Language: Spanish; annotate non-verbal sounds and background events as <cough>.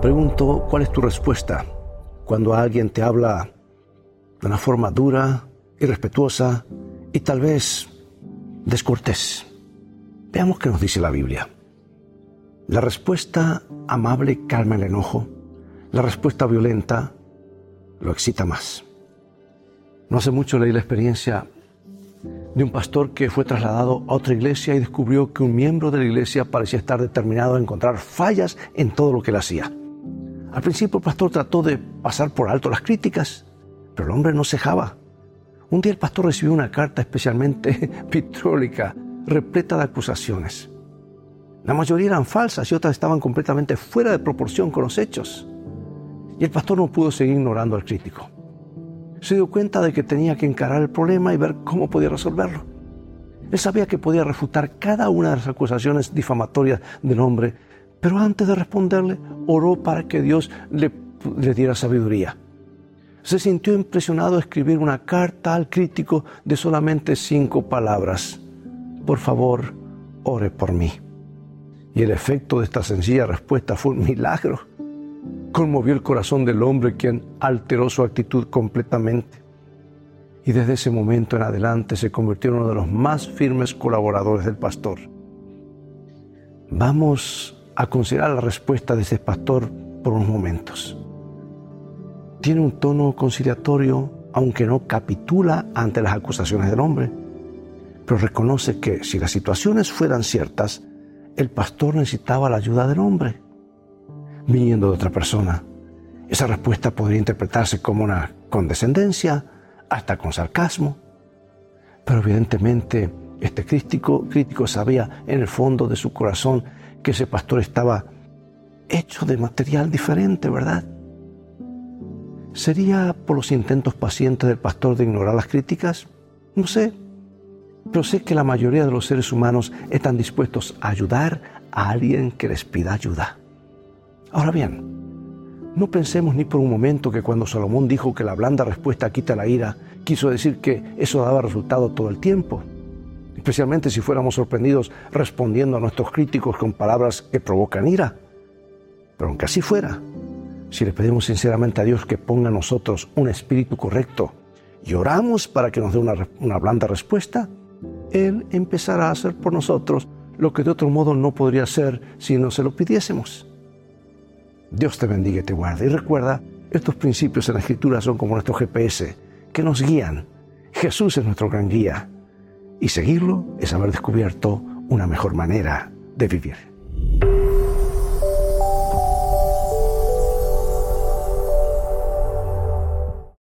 Pregunto, ¿cuál es tu respuesta cuando alguien te habla de una forma dura, irrespetuosa y tal vez descortés? Veamos qué nos dice la Biblia. La respuesta amable calma el enojo, la respuesta violenta lo excita más. No hace mucho leí la experiencia de un pastor que fue trasladado a otra iglesia y descubrió que un miembro de la iglesia parecía estar determinado a encontrar fallas en todo lo que él hacía. Al principio el pastor trató de pasar por alto las críticas, pero el hombre no cejaba. Un día el pastor recibió una carta especialmente <laughs> pitrólica, repleta de acusaciones. La mayoría eran falsas y otras estaban completamente fuera de proporción con los hechos. Y el pastor no pudo seguir ignorando al crítico se dio cuenta de que tenía que encarar el problema y ver cómo podía resolverlo. Él sabía que podía refutar cada una de las acusaciones difamatorias del hombre, pero antes de responderle, oró para que Dios le, le diera sabiduría. Se sintió impresionado de escribir una carta al crítico de solamente cinco palabras. Por favor, ore por mí. Y el efecto de esta sencilla respuesta fue un milagro conmovió el corazón del hombre quien alteró su actitud completamente. Y desde ese momento en adelante se convirtió en uno de los más firmes colaboradores del pastor. Vamos a considerar la respuesta de ese pastor por unos momentos. Tiene un tono conciliatorio, aunque no capitula ante las acusaciones del hombre, pero reconoce que si las situaciones fueran ciertas, el pastor necesitaba la ayuda del hombre viniendo de otra persona. Esa respuesta podría interpretarse como una condescendencia, hasta con sarcasmo. Pero evidentemente este crítico, crítico sabía en el fondo de su corazón que ese pastor estaba hecho de material diferente, ¿verdad? ¿Sería por los intentos pacientes del pastor de ignorar las críticas? No sé. Pero sé que la mayoría de los seres humanos están dispuestos a ayudar a alguien que les pida ayuda. Ahora bien, no pensemos ni por un momento que cuando Salomón dijo que la blanda respuesta quita la ira, quiso decir que eso daba resultado todo el tiempo, especialmente si fuéramos sorprendidos respondiendo a nuestros críticos con palabras que provocan ira. Pero aunque así fuera, si le pedimos sinceramente a Dios que ponga en nosotros un espíritu correcto y oramos para que nos dé una, una blanda respuesta, Él empezará a hacer por nosotros lo que de otro modo no podría hacer si no se lo pidiésemos. Dios te bendiga y te guarde. Y recuerda, estos principios en la Escritura son como nuestro GPS, que nos guían. Jesús es nuestro gran guía. Y seguirlo es haber descubierto una mejor manera de vivir.